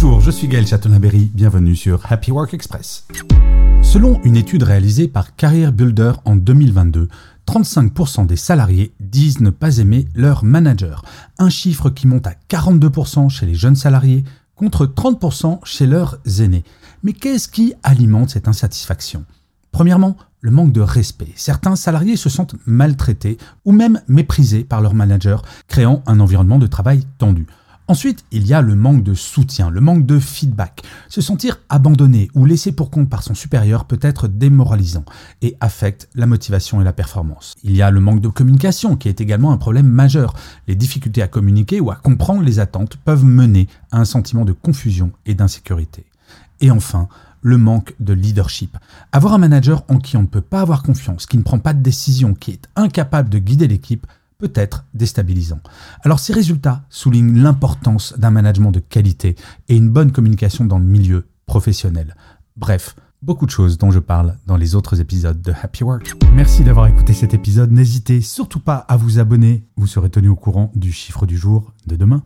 Bonjour, je suis Gaël Chatonaberry, bienvenue sur Happy Work Express. Selon une étude réalisée par Career Builder en 2022, 35% des salariés disent ne pas aimer leur manager, un chiffre qui monte à 42% chez les jeunes salariés contre 30% chez leurs aînés. Mais qu'est-ce qui alimente cette insatisfaction? Premièrement, le manque de respect. Certains salariés se sentent maltraités ou même méprisés par leur manager, créant un environnement de travail tendu. Ensuite, il y a le manque de soutien, le manque de feedback. Se sentir abandonné ou laissé pour compte par son supérieur peut être démoralisant et affecte la motivation et la performance. Il y a le manque de communication qui est également un problème majeur. Les difficultés à communiquer ou à comprendre les attentes peuvent mener à un sentiment de confusion et d'insécurité. Et enfin, le manque de leadership. Avoir un manager en qui on ne peut pas avoir confiance, qui ne prend pas de décision, qui est incapable de guider l'équipe, peut être déstabilisant. Alors ces résultats soulignent l'importance d'un management de qualité et une bonne communication dans le milieu professionnel. Bref, beaucoup de choses dont je parle dans les autres épisodes de Happy Work. Merci d'avoir écouté cet épisode. N'hésitez surtout pas à vous abonner. Vous serez tenu au courant du chiffre du jour de demain.